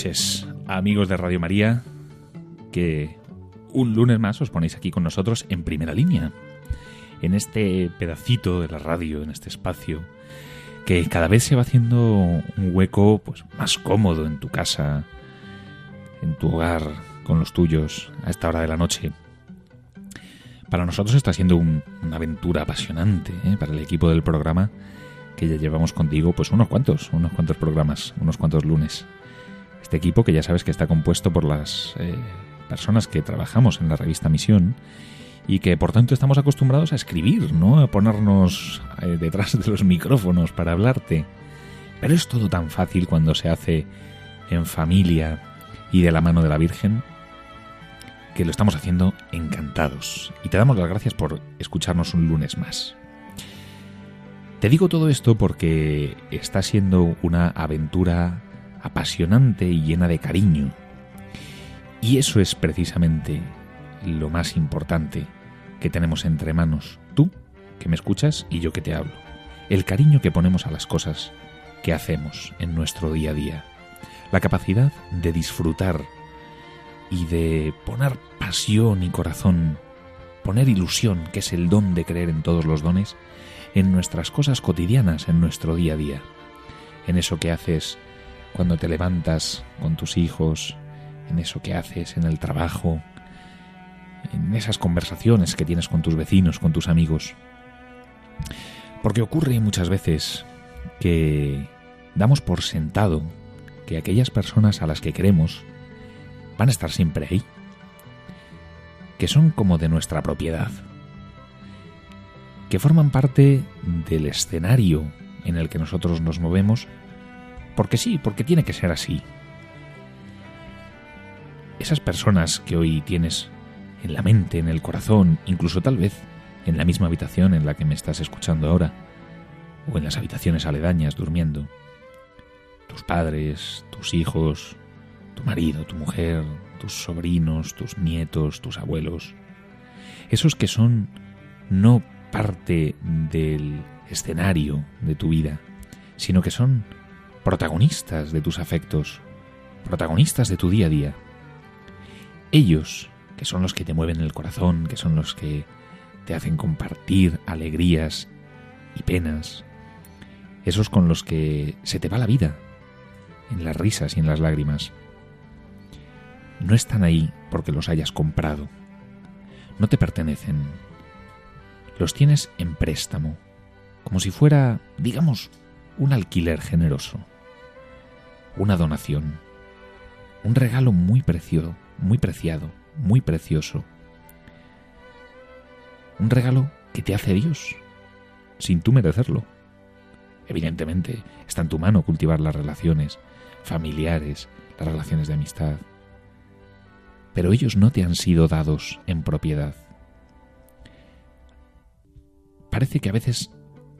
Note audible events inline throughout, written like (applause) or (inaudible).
Noches, amigos de Radio María, que un lunes más os ponéis aquí con nosotros en primera línea, en este pedacito de la radio, en este espacio, que cada vez se va haciendo un hueco pues, más cómodo en tu casa, en tu hogar, con los tuyos, a esta hora de la noche. Para nosotros está siendo una aventura apasionante, ¿eh? para el equipo del programa, que ya llevamos contigo pues unos cuantos, unos cuantos programas, unos cuantos lunes. Este equipo que ya sabes que está compuesto por las eh, personas que trabajamos en la revista Misión y que por tanto estamos acostumbrados a escribir, ¿no? A ponernos eh, detrás de los micrófonos para hablarte. Pero es todo tan fácil cuando se hace en familia y de la mano de la Virgen que lo estamos haciendo encantados. Y te damos las gracias por escucharnos un lunes más. Te digo todo esto porque está siendo una aventura apasionante y llena de cariño. Y eso es precisamente lo más importante que tenemos entre manos, tú que me escuchas y yo que te hablo. El cariño que ponemos a las cosas que hacemos en nuestro día a día. La capacidad de disfrutar y de poner pasión y corazón, poner ilusión, que es el don de creer en todos los dones, en nuestras cosas cotidianas, en nuestro día a día. En eso que haces cuando te levantas con tus hijos, en eso que haces en el trabajo, en esas conversaciones que tienes con tus vecinos, con tus amigos. Porque ocurre muchas veces que damos por sentado que aquellas personas a las que queremos van a estar siempre ahí, que son como de nuestra propiedad, que forman parte del escenario en el que nosotros nos movemos porque sí, porque tiene que ser así. Esas personas que hoy tienes en la mente, en el corazón, incluso tal vez en la misma habitación en la que me estás escuchando ahora, o en las habitaciones aledañas durmiendo, tus padres, tus hijos, tu marido, tu mujer, tus sobrinos, tus nietos, tus abuelos, esos que son no parte del escenario de tu vida, sino que son protagonistas de tus afectos, protagonistas de tu día a día. Ellos, que son los que te mueven el corazón, que son los que te hacen compartir alegrías y penas, esos con los que se te va la vida, en las risas y en las lágrimas, no están ahí porque los hayas comprado, no te pertenecen, los tienes en préstamo, como si fuera, digamos, un alquiler generoso una donación, un regalo muy precioso, muy preciado, muy precioso. Un regalo que te hace Dios, sin tú merecerlo. Evidentemente, está en tu mano cultivar las relaciones familiares, las relaciones de amistad. Pero ellos no te han sido dados en propiedad. Parece que a veces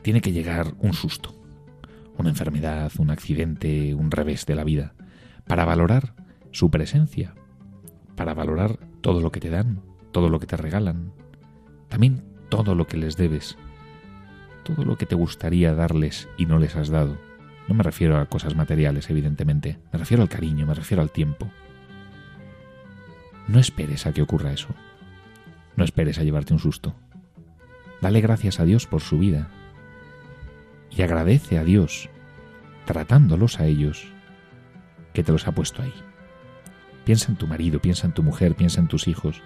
tiene que llegar un susto una enfermedad, un accidente, un revés de la vida, para valorar su presencia, para valorar todo lo que te dan, todo lo que te regalan, también todo lo que les debes, todo lo que te gustaría darles y no les has dado. No me refiero a cosas materiales, evidentemente, me refiero al cariño, me refiero al tiempo. No esperes a que ocurra eso. No esperes a llevarte un susto. Dale gracias a Dios por su vida, y agradece a Dios, tratándolos a ellos, que te los ha puesto ahí. Piensa en tu marido, piensa en tu mujer, piensa en tus hijos.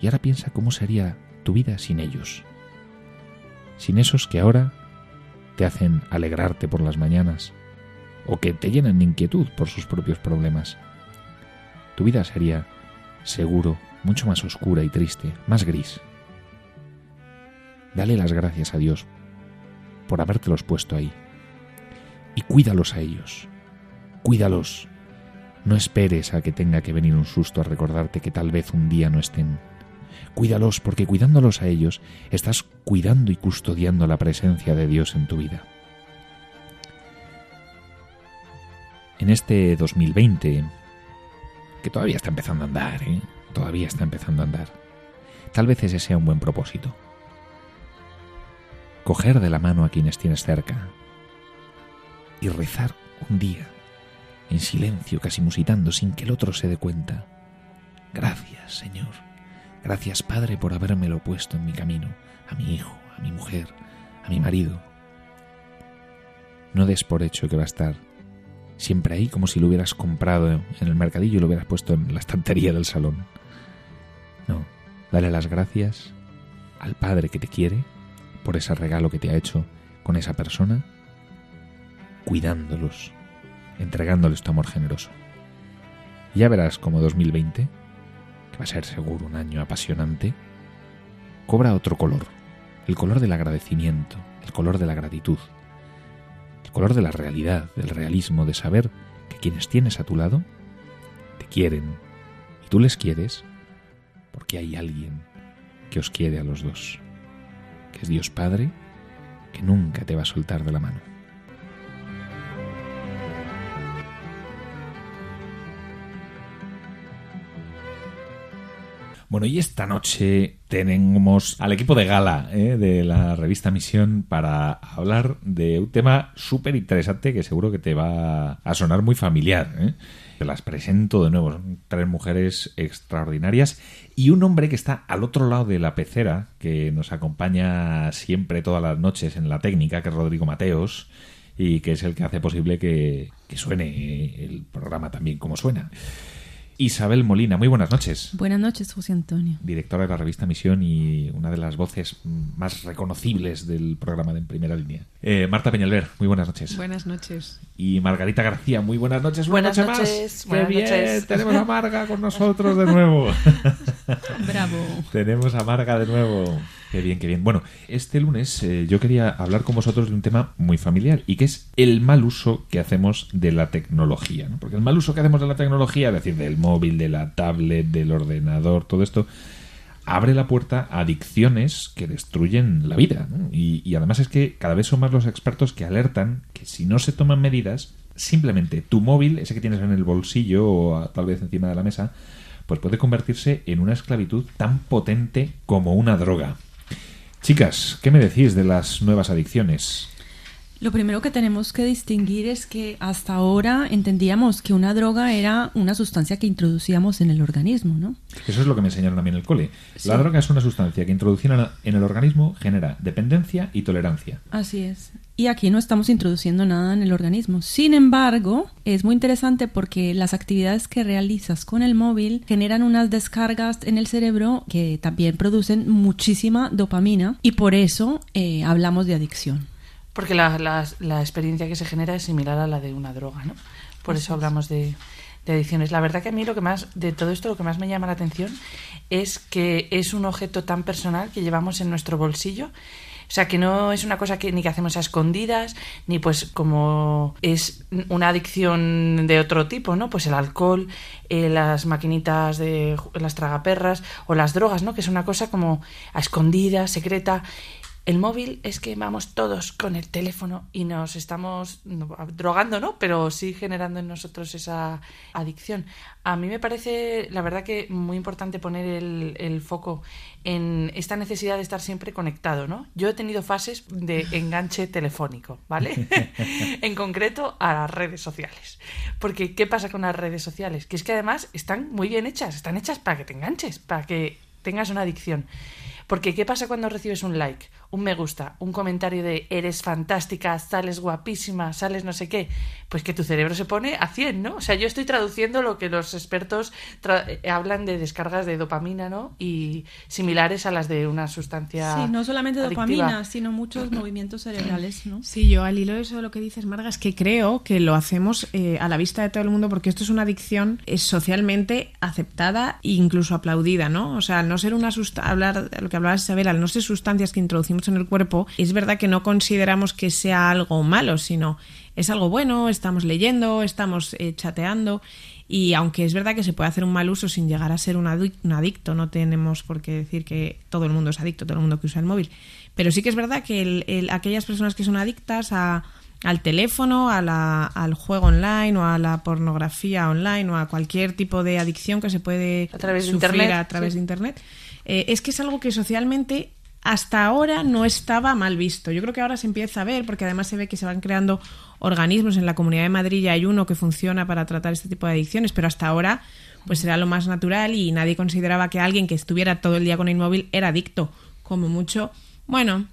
Y ahora piensa cómo sería tu vida sin ellos. Sin esos que ahora te hacen alegrarte por las mañanas o que te llenan de inquietud por sus propios problemas. Tu vida sería, seguro, mucho más oscura y triste, más gris. Dale las gracias a Dios por habértelos puesto ahí. Y cuídalos a ellos. Cuídalos. No esperes a que tenga que venir un susto a recordarte que tal vez un día no estén. Cuídalos porque cuidándolos a ellos estás cuidando y custodiando la presencia de Dios en tu vida. En este 2020, que todavía está empezando a andar, ¿eh? todavía está empezando a andar, tal vez ese sea un buen propósito. Coger de la mano a quienes tienes cerca y rezar un día, en silencio, casi musitando, sin que el otro se dé cuenta. Gracias, Señor Gracias, Padre, por habérmelo puesto en mi camino, a mi hijo, a mi mujer, a mi marido. No des por hecho que va a estar siempre ahí como si lo hubieras comprado en el mercadillo y lo hubieras puesto en la estantería del salón. No, dale las gracias al Padre que te quiere por ese regalo que te ha hecho con esa persona, cuidándolos, entregándoles tu amor generoso. ya verás como 2020 que va a ser seguro un año apasionante, cobra otro color, el color del agradecimiento, el color de la gratitud, el color de la realidad, del realismo, de saber que quienes tienes a tu lado te quieren y tú les quieres porque hay alguien que os quiere a los dos, que es Dios Padre, que nunca te va a soltar de la mano. Bueno, y esta noche tenemos al equipo de gala ¿eh? de la revista Misión para hablar de un tema súper interesante que seguro que te va a sonar muy familiar. ¿eh? Te las presento de nuevo. Son tres mujeres extraordinarias y un hombre que está al otro lado de la pecera, que nos acompaña siempre todas las noches en la técnica, que es Rodrigo Mateos y que es el que hace posible que, que suene el programa también como suena. Isabel Molina. Muy buenas noches. Buenas noches, José Antonio. Directora de la revista Misión y una de las voces más reconocibles del programa de En Primera Línea. Eh, Marta Peñalver, muy buenas noches. Buenas noches. Y Margarita García, muy buenas noches. Buenas noches. Qué bien, tenemos a Marga con nosotros de (laughs) nuevo. Bravo. (laughs) tenemos a Marga de nuevo. Qué bien, qué bien. Bueno, este lunes eh, yo quería hablar con vosotros de un tema muy familiar y que es el mal uso que hacemos de la tecnología. ¿no? Porque el mal uso que hacemos de la tecnología, es decir, del móvil, de la tablet, del ordenador, todo esto, abre la puerta a adicciones que destruyen la vida. Y, y además es que cada vez son más los expertos que alertan que si no se toman medidas, simplemente tu móvil, ese que tienes en el bolsillo o tal vez encima de la mesa, pues puede convertirse en una esclavitud tan potente como una droga. Chicas, ¿qué me decís de las nuevas adicciones? Lo primero que tenemos que distinguir es que hasta ahora entendíamos que una droga era una sustancia que introducíamos en el organismo, ¿no? Eso es lo que me enseñaron a mí en el cole. La droga es una sustancia que introducida en el organismo genera dependencia y tolerancia. Así es. Y aquí no estamos introduciendo nada en el organismo. Sin embargo, es muy interesante porque las actividades que realizas con el móvil generan unas descargas en el cerebro que también producen muchísima dopamina y por eso eh, hablamos de adicción. Porque la, la, experiencia que se genera es similar a la de una droga, ¿no? Por eso hablamos de, de adicciones. La verdad que a mí lo que más, de todo esto, lo que más me llama la atención es que es un objeto tan personal que llevamos en nuestro bolsillo sea, que no es una cosa que ni que hacemos a escondidas, ni pues como es una adicción de otro tipo, ¿no? Pues el alcohol, eh, las maquinitas de las tragaperras o las drogas, ¿no? Que es una cosa como a escondidas, secreta. El móvil es que vamos todos con el teléfono y nos estamos drogando, ¿no? Pero sí generando en nosotros esa adicción. A mí me parece, la verdad, que muy importante poner el, el foco en esta necesidad de estar siempre conectado, ¿no? Yo he tenido fases de enganche telefónico, ¿vale? (laughs) en concreto a las redes sociales. Porque, ¿qué pasa con las redes sociales? Que es que además están muy bien hechas, están hechas para que te enganches, para que tengas una adicción. Porque ¿qué pasa cuando recibes un like, un me gusta, un comentario de eres fantástica, sales guapísima, sales no sé qué? Pues que tu cerebro se pone a 100, ¿no? O sea, yo estoy traduciendo lo que los expertos eh, hablan de descargas de dopamina, ¿no? Y similares a las de una sustancia. Sí, no solamente dopamina, sino muchos (clears throat) movimientos cerebrales, ¿no? Sí, yo al hilo de eso lo que dices, Marga, es que creo que lo hacemos eh, a la vista de todo el mundo porque esto es una adicción es socialmente aceptada e incluso aplaudida, ¿no? O sea, no ser una sustancia, hablar de lo que hablabas Isabel, al no ser sustancias que introducimos en el cuerpo, es verdad que no consideramos que sea algo malo, sino es algo bueno, estamos leyendo, estamos eh, chateando y aunque es verdad que se puede hacer un mal uso sin llegar a ser un, adicto, no tenemos por qué decir que todo el mundo es adicto, todo el mundo que usa el móvil, pero sí que es verdad que aquellas personas que son adictas a, al teléfono, a la, al juego online o a la pornografía online o a cualquier tipo de adicción que se puede a través sufrir de internet, a través de internet, eh, es que es algo que socialmente hasta ahora no estaba mal visto. Yo creo que ahora se empieza a ver, porque además se ve que se van creando organismos en la Comunidad de Madrid y hay uno que funciona para tratar este tipo de adicciones, pero hasta ahora pues era lo más natural y nadie consideraba que alguien que estuviera todo el día con el móvil era adicto. Como mucho, bueno,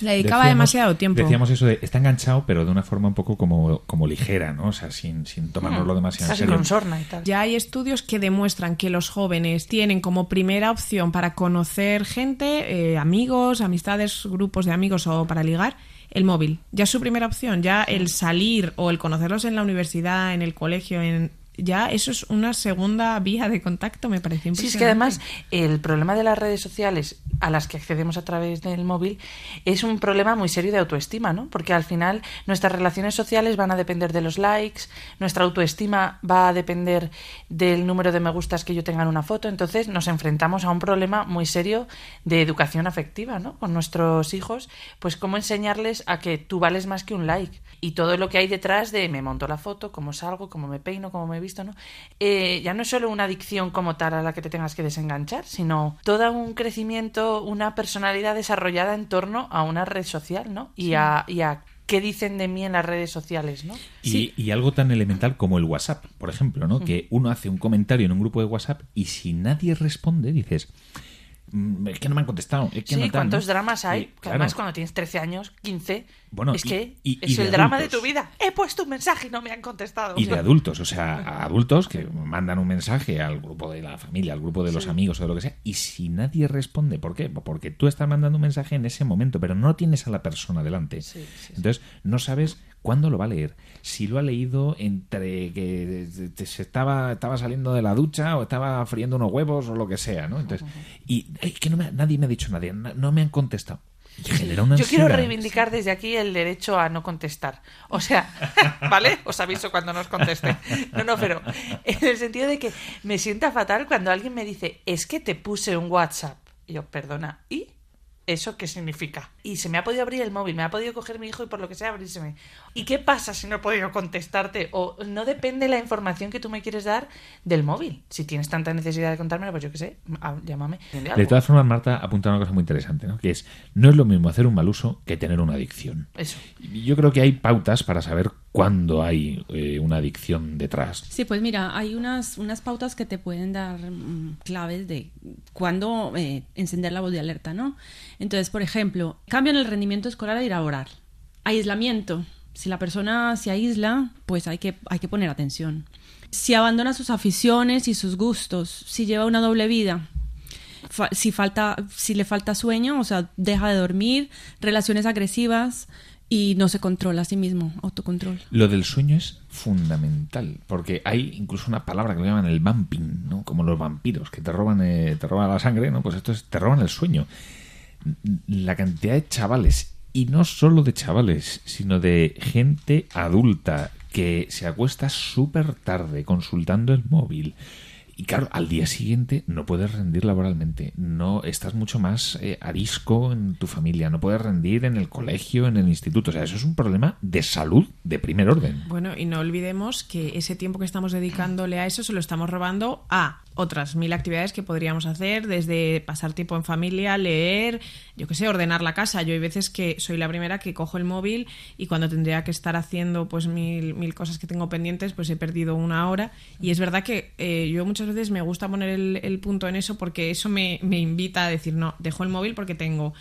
le dedicaba demasiado tiempo. Decíamos eso de, está enganchado, pero de una forma un poco como, como ligera, ¿no? O sea, sin, sin tomárnoslo demasiado en serio. Con sorna y tal. Ya hay estudios que demuestran que los jóvenes tienen como primera opción para conocer gente, eh, amigos, amistades, grupos de amigos o para ligar, el móvil. Ya es su primera opción. Ya el salir o el conocerlos en la universidad, en el colegio, en ya eso es una segunda vía de contacto, me parece impresionante. Sí, es que además el problema de las redes sociales a las que accedemos a través del móvil es un problema muy serio de autoestima, ¿no? Porque al final nuestras relaciones sociales van a depender de los likes, nuestra autoestima va a depender del número de me gustas que yo tenga en una foto, entonces nos enfrentamos a un problema muy serio de educación afectiva, ¿no? Con nuestros hijos, pues cómo enseñarles a que tú vales más que un like y todo lo que hay detrás de me monto la foto, cómo salgo, cómo me peino, cómo me visto, ¿no? Eh, ya no es solo una adicción como tal a la que te tengas que desenganchar, sino todo un crecimiento, una personalidad desarrollada en torno a una red social, ¿no? Y, a, qué dicen de mí en las redes sociales, ¿no? Y, y, algo tan elemental como el WhatsApp, por ejemplo, ¿no? Que uno hace un comentario en un grupo de WhatsApp y si nadie responde, dices, Mm, es que no me han contestado. Es que sí, ¿cuántos dramas hay? además cuando tienes 13 años, 15, bueno, es que es el drama de tu vida. He puesto un mensaje y no me han contestado. Y de adultos, o sea, adultos que mandan un mensaje al grupo de la familia, al grupo de los amigos o de lo que sea, y si nadie responde, ¿por qué? Porque tú estás mandando un mensaje en ese momento, pero no tienes a la persona delante. Entonces, no sabes cuándo lo va a leer. Si lo ha leído entre que se estaba, estaba saliendo de la ducha o estaba friendo unos huevos o lo que sea, ¿no? Entonces, y que no nadie me ha dicho nadie, no me han contestado. Yo quiero reivindicar desde aquí el derecho a no contestar. O sea, (laughs) ¿vale? Os aviso cuando no os conteste. No, no, pero en el sentido de que me sienta fatal cuando alguien me dice, es que te puse un WhatsApp. Y yo, perdona, ¿y? ¿Eso qué significa? Y se me ha podido abrir el móvil, me ha podido coger mi hijo y por lo que sea abrírseme. ¿Y qué pasa si no he podido contestarte? O no depende la información que tú me quieres dar del móvil. Si tienes tanta necesidad de contármelo, pues yo qué sé, llámame. De todas formas, Marta apunta una cosa muy interesante, ¿no? Que es, no es lo mismo hacer un mal uso que tener una adicción. Eso. Yo creo que hay pautas para saber cuándo hay eh, una adicción detrás. Sí, pues mira, hay unas, unas pautas que te pueden dar mm, claves de cuándo eh, encender la voz de alerta, ¿no? Entonces, por ejemplo, cambio en el rendimiento escolar a ir a orar. Aislamiento. Si la persona se aísla, pues hay que, hay que poner atención. Si abandona sus aficiones y sus gustos, si lleva una doble vida, si, falta, si le falta sueño, o sea, deja de dormir, relaciones agresivas, y no se controla a sí mismo, autocontrol. Lo del sueño es fundamental, porque hay incluso una palabra que lo llaman el vamping, ¿no? Como los vampiros, que te roban, eh, te roban la sangre, ¿no? Pues esto es, te roban el sueño. La cantidad de chavales, y no solo de chavales, sino de gente adulta que se acuesta súper tarde consultando el móvil, y claro, al día siguiente no puedes rendir laboralmente, no estás mucho más eh, arisco en tu familia, no puedes rendir en el colegio, en el instituto. O sea, eso es un problema de salud de primer orden. Bueno, y no olvidemos que ese tiempo que estamos dedicándole a eso se lo estamos robando a otras mil actividades que podríamos hacer, desde pasar tiempo en familia, leer, yo qué sé, ordenar la casa. Yo hay veces que soy la primera que cojo el móvil y cuando tendría que estar haciendo pues mil, mil cosas que tengo pendientes, pues he perdido una hora. Y es verdad que eh, yo muchas veces me gusta poner el, el punto en eso porque eso me, me invita a decir, no, dejo el móvil porque tengo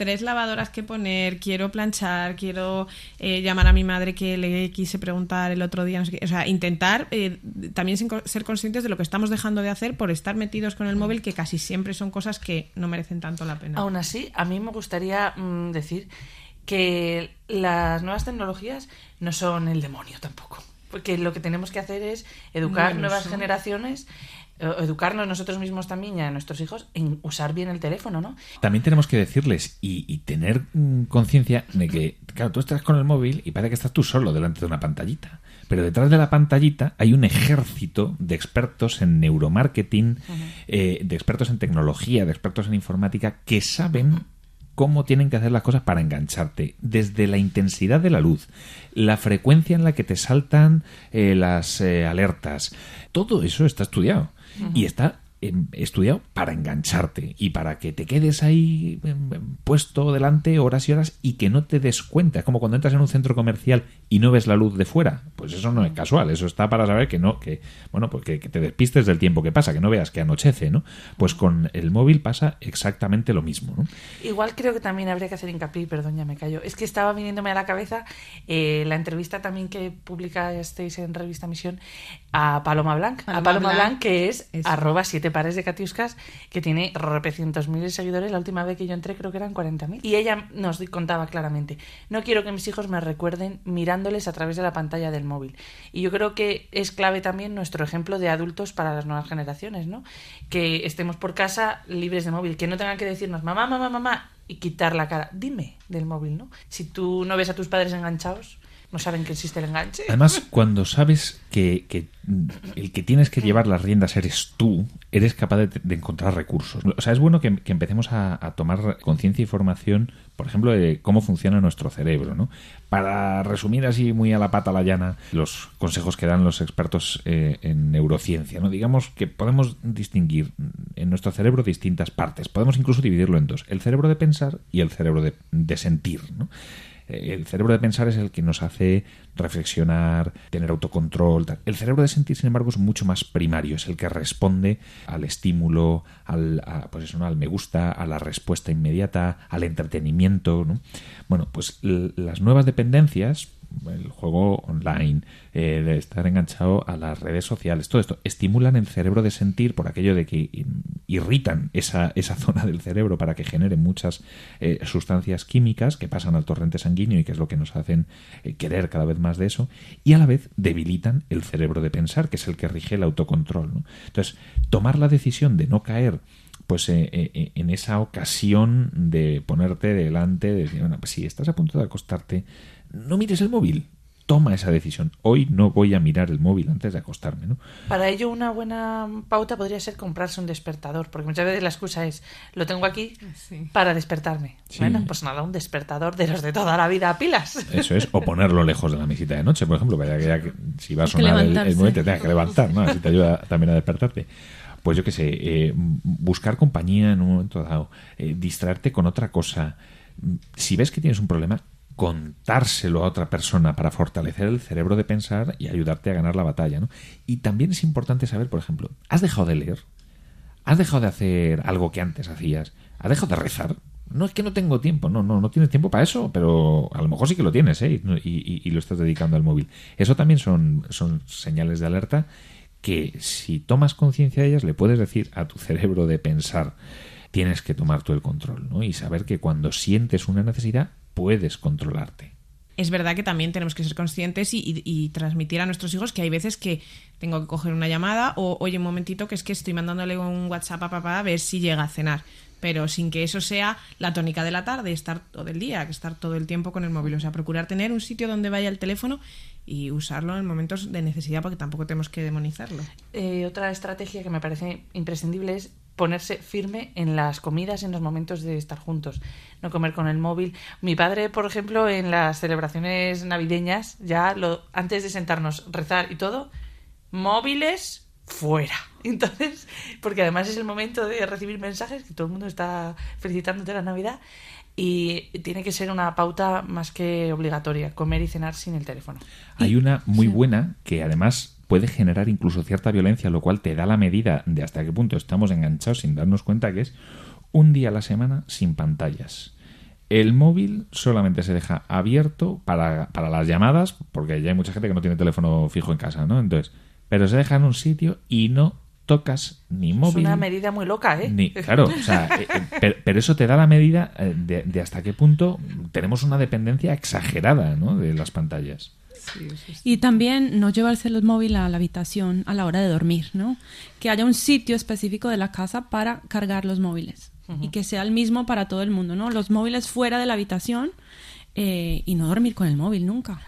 tres lavadoras que poner, quiero planchar, quiero eh, llamar a mi madre que le quise preguntar el otro día, no sé qué. o sea, intentar eh, también ser conscientes de lo que estamos dejando de hacer por estar metidos con el móvil, que casi siempre son cosas que no merecen tanto la pena. Aún así, a mí me gustaría mm, decir que las nuevas tecnologías no son el demonio tampoco. Porque lo que tenemos que hacer es educar nuevas generaciones, educarnos nosotros mismos también y a nuestros hijos en usar bien el teléfono, ¿no? También tenemos que decirles y, y tener mm, conciencia de que, claro, tú estás con el móvil y parece que estás tú solo delante de una pantallita. Pero detrás de la pantallita hay un ejército de expertos en neuromarketing, eh, de expertos en tecnología, de expertos en informática, que saben cómo tienen que hacer las cosas para engancharte. Desde la intensidad de la luz, la frecuencia en la que te saltan eh, las eh, alertas, todo eso está estudiado. Y está estudiado para engancharte y para que te quedes ahí em, em, puesto delante horas y horas y que no te des cuenta. Es como cuando entras en un centro comercial y no ves la luz de fuera. Pues eso no es casual, eso está para saber que no, que, bueno, pues que, que te despistes del tiempo que pasa, que no veas que anochece, ¿no? Pues con el móvil pasa exactamente lo mismo, ¿no? Igual creo que también habría que hacer hincapié, perdón, ya me callo. Es que estaba viniéndome a la cabeza eh, la entrevista también que publicasteis en Revista Misión a Paloma Blanc. a Paloma Blanc. Blanc, que es arroba siete pares de catiuscas, que tiene repecientos mil seguidores. La última vez que yo entré creo que eran 40.000. Y ella nos contaba claramente, no quiero que mis hijos me recuerden mirándoles a través de la pantalla del móvil. Y yo creo que es clave también nuestro ejemplo de adultos para las nuevas generaciones, ¿no? Que estemos por casa libres de móvil, que no tengan que decirnos mamá, mamá, mamá y quitar la cara. Dime del móvil, ¿no? Si tú no ves a tus padres enganchados, no saben que existe el enganche. Además, (laughs) cuando sabes que, que, el que tienes que llevar las riendas eres tú, eres capaz de, de encontrar recursos. O sea, es bueno que, que empecemos a, a tomar conciencia y formación, por ejemplo, de cómo funciona nuestro cerebro. ¿no? Para resumir así muy a la pata a la llana los consejos que dan los expertos eh, en neurociencia, ¿no? digamos que podemos distinguir en nuestro cerebro distintas partes. Podemos incluso dividirlo en dos: el cerebro de pensar y el cerebro de, de sentir. ¿no? Eh, El cerebro de pensar es el que nos hace reflexionar, tener autocontrol. tal. El cerebro de sentir, sin embargo, es mucho más primario, es el que responde al estímulo, al, pues eso, ¿no? al me gusta, a la respuesta inmediata, al entretenimiento. ¿no? Bueno, pues las nuevas dependencias, el juego online, eh, de estar enganchado a las redes sociales, todo esto estimulan el cerebro de sentir por aquello de que irritan esa, esa zona del cerebro para que genere muchas eh, sustancias químicas que pasan al torrente sanguíneo y que es lo que nos hacen eh, querer cada vez más de eso, y a la vez debilitan el cerebro de pensar, que es el que rige el autocontrol. Entonces, tomar la decisión de no caer pues eh, eh, en esa ocasión de ponerte delante, de decir, bueno, pues si estás a punto de acostarte, no mires el móvil. Toma esa decisión. Hoy no voy a mirar el móvil antes de acostarme, ¿no? Para ello, una buena pauta podría ser comprarse un despertador, porque muchas veces la excusa es, lo tengo aquí Sí. para despertarme. Sí. Bueno, pues nada, un despertador de los de toda la vida a pilas. Eso es, o (laughs) ponerlo lejos de la mesita de noche, por ejemplo, para que ya que si va a sonar el, el te tengas que levantar, ¿no? Así te ayuda también a despertarte. Pues yo qué sé, eh, buscar compañía en un momento dado, eh, distraerte con otra cosa. Si ves que tienes un problema, contárselo a otra persona para fortalecer el cerebro de pensar y ayudarte a ganar la batalla, ¿no? Y también es importante saber, por ejemplo, ¿has dejado de leer? ¿Has dejado de hacer algo que antes hacías? ¿Has dejado de rezar? No es que no tengo tiempo, no, no, no tienes tiempo para eso, pero a lo mejor sí que lo tienes, ¿eh? Y, y- y lo estás dedicando al móvil. Eso también son, son señales de alerta que si tomas conciencia de ellas le puedes decir a tu cerebro de pensar tienes que tomar tú el control, ¿no? Y saber que cuando sientes una necesidad puedes controlarte. es verdad que también tenemos que ser conscientes y, y- y transmitir a nuestros hijos que hay veces que tengo que coger una llamada o oye un momentito que es que estoy mandándole un WhatsApp a papá a ver si llega a cenar pero sin que eso sea la tónica de la tarde, estar todo el día, que estar todo el tiempo con el móvil. O sea, procurar tener un sitio donde vaya el teléfono y usarlo en momentos de necesidad porque tampoco tenemos que demonizarlo. Eh, otra estrategia que me parece imprescindible es ponerse firme en las comidas, en los momentos de estar juntos, no comer con el móvil. Mi padre, por ejemplo, en las celebraciones navideñas, ya lo, antes de sentarnos, rezar y todo, móviles fuera. (laughs) Entonces, porque además es el momento de recibir mensajes, que todo el mundo está felicitándote la Navidad, y tiene que ser una pauta más que obligatoria, comer y cenar sin el teléfono. Hay una muy buena que además puede generar incluso cierta violencia, lo cual te da la medida de hasta qué punto estamos enganchados sin darnos cuenta que es un día a la semana sin pantallas. El móvil solamente se deja abierto para, para las llamadas, porque ya hay mucha gente que no tiene teléfono fijo en casa, ¿no? Entonces, pero se deja en un sitio y no tocas ni Es móvil. una medida muy loca, ¿eh? Ni, claro, o sea, eh, eh, (laughs) pero, pero eso te da la medida eh, de, de hasta qué punto tenemos una dependencia exagerada ¿no? de las pantallas. Y también no llevarse el móvil a la habitación a la hora de dormir, ¿no? Que haya un sitio específico de la casa para cargar los móviles y que sea el mismo para todo el mundo, ¿no? Los móviles fuera de la habitación eh, y no dormir con el móvil nunca.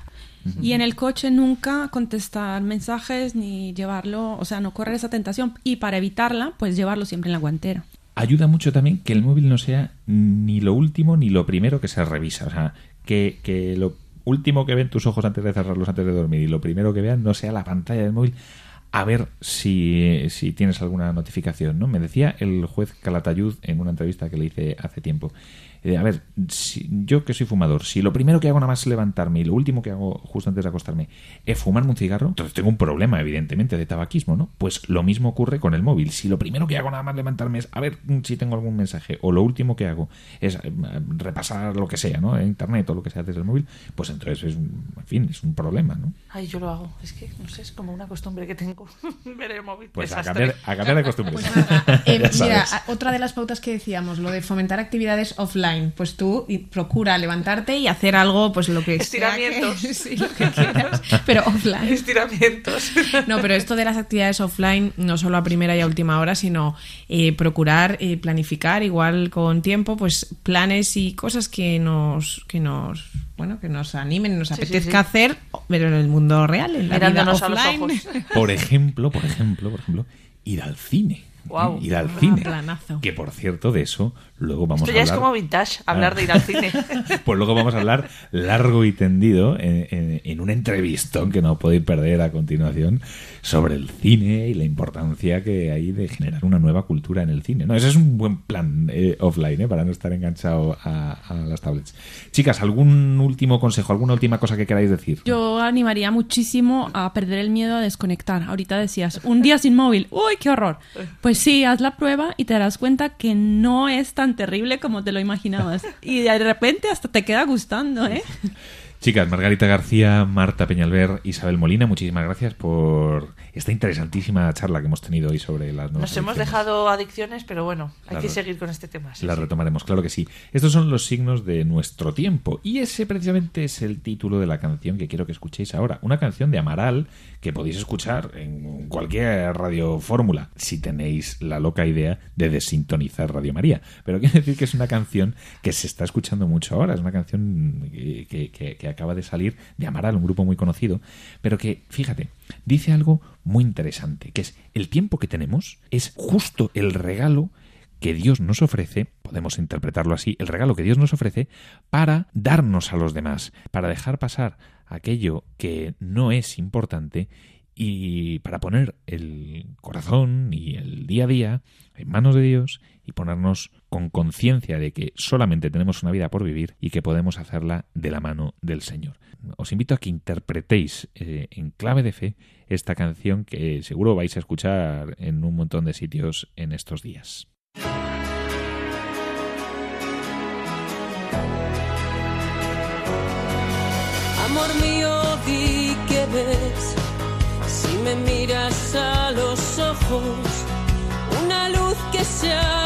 Y en el coche nunca contestar mensajes ni llevarlo, o sea, no correr esa tentación. Y para evitarla, pues llevarlo siempre en la guantera. Ayuda mucho también que el móvil no sea ni lo último ni lo primero que se revisa. O sea, que, que lo último que ven tus ojos antes de cerrarlos, antes de dormir, y lo primero que vean no sea la pantalla del móvil a ver si, si tienes alguna notificación. ¿no? Me decía el juez Calatayud en una entrevista que le hice hace tiempo. Eh, a ver, si, yo que soy fumador, si lo primero que hago nada más es levantarme y lo último que hago justo antes de acostarme es fumarme un cigarro, entonces tengo un problema, evidentemente, de tabaquismo, ¿no? Pues lo mismo ocurre con el móvil. Si lo primero que hago nada más levantarme es a ver si tengo algún mensaje, o lo último que hago es eh, repasar lo que sea, ¿no? En internet o lo que sea desde el móvil, pues entonces es, un- en fin, es un problema, ¿no? Ay, yo lo hago. Es que, no sé, es como una costumbre que tengo. (laughs) Ver el móvil. Pues a cambiar, a cambiar de costumbres. (laughs) Eh, (laughs) mira, otra de las pautas que decíamos, lo de fomentar actividades offline. Pues tú y- procura levantarte y hacer algo, pues lo que sea que- Estiramientos. (laughs) sí, lo que quieras, pero offline. Estiramientos. No, pero esto de las actividades offline, no solo a primera y a última hora, sino eh, procurar eh, planificar igual con tiempo, pues planes y cosas que nos, que nos, bueno, que nos animen, nos Sí, sí, apetezca sí. hacer, pero en el mundo real, en la vida a los offline. ojos. Por ejemplo, por ejemplo, por ejemplo, ir al cine. Guau. Ir al Ah, cine. planazo. Que por cierto, de eso luego vamos Esto a ya hablar. es como vintage, hablar Ah. de ir al cine. (laughs) Pues luego vamos a hablar largo y tendido en, en- en un entrevistón que no podéis perder a continuación sobre el cine y la importancia que hay de generar una nueva cultura en el cine. No, ese es un buen plan eh, offline, eh, para no estar enganchado a, a las tablets. Chicas, ¿algún último consejo, alguna última cosa que queráis decir? Yo animaría muchísimo a perder el miedo a desconectar. Ahorita decías, un día sin móvil, ¡uy, qué horror! Pues sí, haz la prueba y te darás cuenta que no es tan terrible como te lo imaginabas. (laughs) Y de repente hasta te queda gustando, ¿eh? Chicas, Margarita García, Marta Peñalver, Isabel Molina, muchísimas gracias por esta interesantísima charla que hemos tenido hoy sobre las nuevas Nos hemos dejado adicciones, pero bueno, hay que seguir con este tema. sí, La sí. retomaremos, claro que sí. Estos son los signos de nuestro tiempo. Y ese precisamente es el título de la canción que quiero que escuchéis ahora. Una canción de Amaral que podéis escuchar en cualquier radio fórmula si tenéis la loca idea de desintonizar Radio María. Pero quiero decir que es una canción que se está escuchando mucho ahora. Es una canción que, que- que- que acaba de salir de Amaral, un grupo muy conocido. Pero que, fíjate, dice algo muy interesante, que es el tiempo que tenemos es justo el regalo que Dios nos ofrece, podemos interpretarlo así, el regalo que Dios nos ofrece para darnos a los demás, para dejar pasar aquello que no es importante y para poner el corazón y el día a día en manos de Dios y ponernos con conciencia de que solamente tenemos una vida por vivir y que podemos hacerla de la mano del Señor. Os invito a que interpretéis eh, en clave de fe esta canción que seguro vais a escuchar en un montón de sitios en estos días. Una luz que se apagó,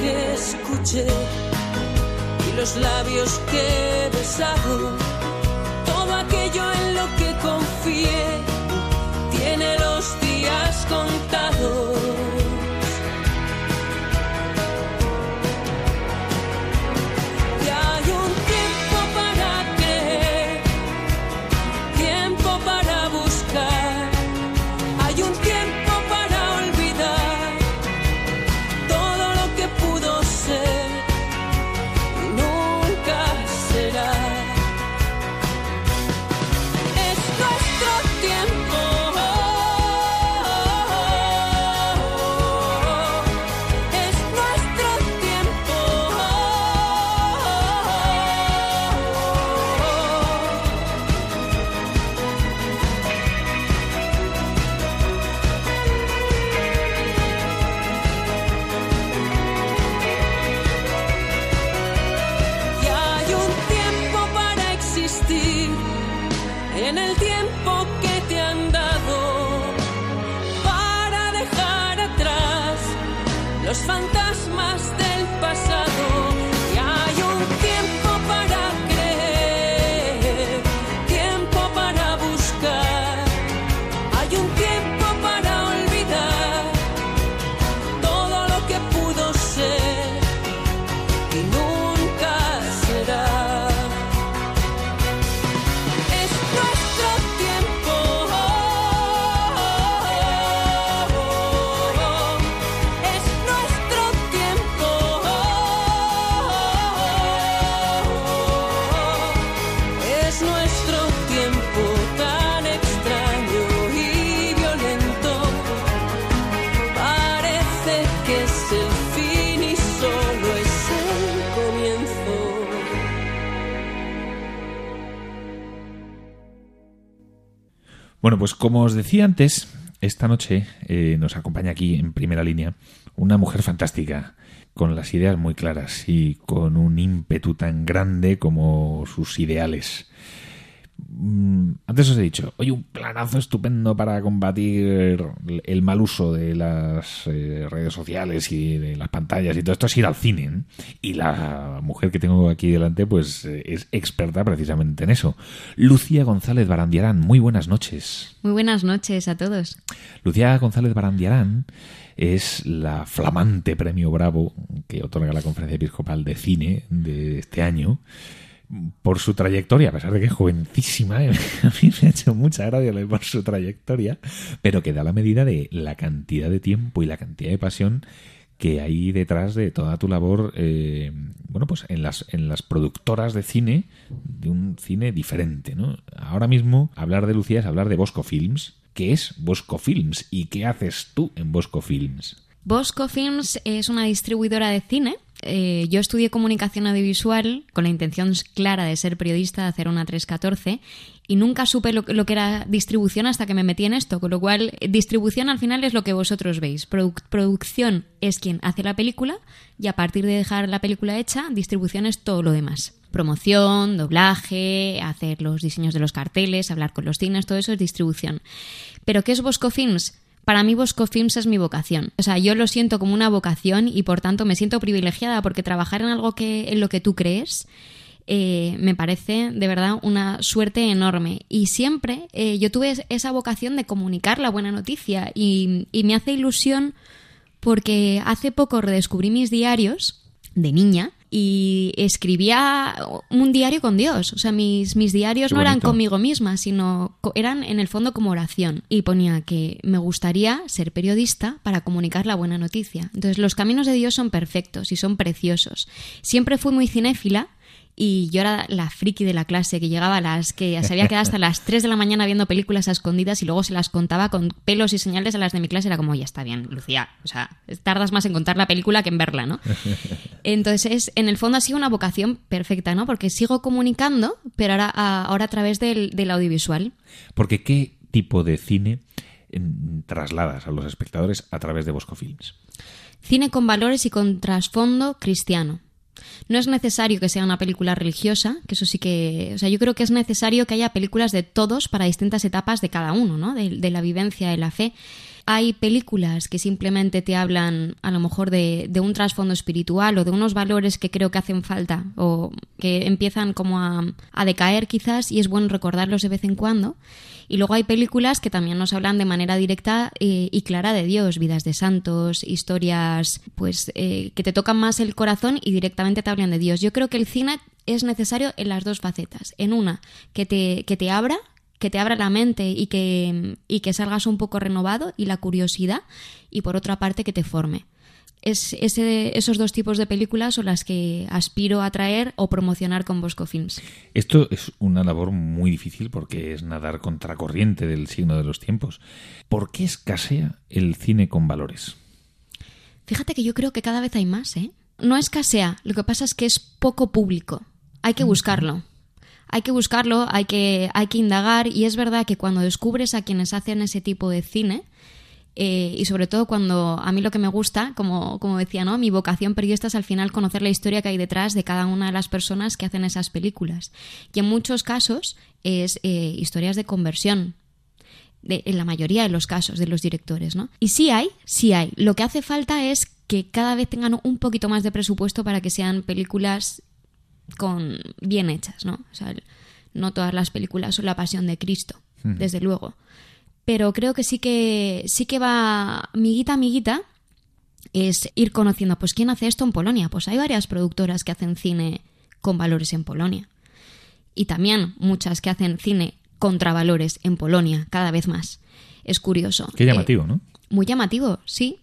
que escuché y los labios que he besado, todo aquello en lo que confié tiene los días contados. Como os decía antes, esta noche eh, nos acompaña aquí en primera línea una mujer fantástica, con las ideas muy claras y con un ímpetu tan grande como sus ideales. Mm, Antes os he dicho, oye, un planazo estupendo para combatir el mal uso de las eh, redes sociales y de las pantallas y todo esto es ir al cine. ¿eh? Y la mujer que tengo aquí delante, pues eh, es experta precisamente en eso. Lucía González Barandiarán, muy buenas noches. Muy buenas noches a todos. Lucía González Barandiarán es la flamante premio Bravo que otorga la Conferencia Episcopal de Cine de este año por su trayectoria, a pesar de que es jovencísima, ¿eh? (laughs) a mí me ha hecho mucha gracia por su trayectoria, pero que da la medida de la cantidad de tiempo y la cantidad de pasión que hay detrás de toda tu labor, eh, bueno, pues en las, en las productoras de cine, de un cine diferente, ¿no? Ahora mismo, hablar de Lucía es hablar de Bosco Films. ¿Qué es Bosco Films y qué haces tú en Bosco Films? Bosco Films es una distribuidora de cine. Eh, yo estudié comunicación audiovisual con la intención clara de ser periodista, de hacer una 314, y nunca supe lo, que era distribución hasta que me metí en esto, con lo cual distribución al final es lo que vosotros veis. Produ- producción es quien hace la película y a partir de dejar la película hecha, distribución es todo lo demás. Promoción, doblaje, hacer los diseños de los carteles, hablar con los cines, todo eso es distribución. ¿Pero qué es Bosco Films? Para mí Bosco Films es mi vocación. O sea, yo lo siento como una vocación y por tanto me siento privilegiada porque trabajar en algo que en lo que tú crees eh, me parece de verdad una suerte enorme. Y siempre eh, yo tuve es- esa vocación de comunicar la buena noticia y, y me hace ilusión porque hace poco redescubrí mis diarios de niña y escribía un diario con Dios. O sea, mis, mis diarios no eran conmigo misma, sino eran en el fondo como oración. Y ponía que me gustaría ser periodista para comunicar la buena noticia. Entonces, los caminos de Dios son perfectos y son preciosos. Siempre fui muy cinéfila. Y yo era la friki de la clase que llegaba a las que se había quedado hasta las 3 de la mañana viendo películas a escondidas y luego se las contaba con pelos y señales a las de mi clase. Era como, ya está bien, Lucía. O sea, tardas más en contar la película que en verla, ¿no? Entonces, es, en el fondo ha sido una vocación perfecta, ¿no? Porque sigo comunicando, pero ahora a, ahora a través del, del audiovisual. Porque ¿qué tipo de cine mm, trasladas a los espectadores a través de Bosco Films? Cine con valores y con trasfondo cristiano. No es necesario que sea una película religiosa, que eso sí que. O sea, yo creo que es necesario que haya películas de todos para distintas etapas de cada uno, ¿no? De, de la vivencia de la fe. Hay películas que simplemente te hablan, a lo mejor, de, un trasfondo espiritual o de unos valores que creo que hacen falta o que empiezan como a, a decaer, quizás, y es bueno recordarlos de vez en cuando. Y luego hay películas que también nos hablan de manera directa eh, y clara de Dios, vidas de santos, historias pues eh, que te tocan más el corazón y directamente te hablan de Dios. Yo creo que el cine es necesario en las dos facetas. En una, que te, que te abra, que te abra la mente y que, y que salgas un poco renovado y la curiosidad, y por otra parte que te forme. Es, ese, esos dos tipos de películas son las que aspiro a traer o promocionar con Bosco Films. Esto es una labor muy difícil porque es nadar contracorriente del signo de los tiempos. ¿Por qué escasea el cine con valores? Fíjate que yo creo que cada vez hay más, ¿eh? No escasea, lo que pasa es que es poco público. Hay que buscarlo. Hay que buscarlo, hay que, hay que indagar y es verdad que cuando descubres a quienes hacen ese tipo de cine, eh, y sobre todo cuando a mí lo que me gusta, como, como decía, ¿no? Mi vocación periodista es al final conocer la historia que hay detrás de cada una de las personas que hacen esas películas. Y en muchos casos es eh, historias de conversión, de- en la mayoría de los casos de los directores, ¿no? Y sí hay, sí hay. Lo que hace falta es que cada vez tengan un poquito más de presupuesto para que sean películas con bien hechas, ¿no? O sea, no todas las películas son la pasión de Cristo, desde luego. Pero creo que sí que sí que va miguita a miguita es ir conociendo, pues quién hace esto en Polonia. Pues hay varias productoras que hacen cine con valores en Polonia. Y también muchas que hacen cine contra valores en Polonia, cada vez más. Es curioso. Qué Eh, llamativo, ¿no? muy llamativo, sí.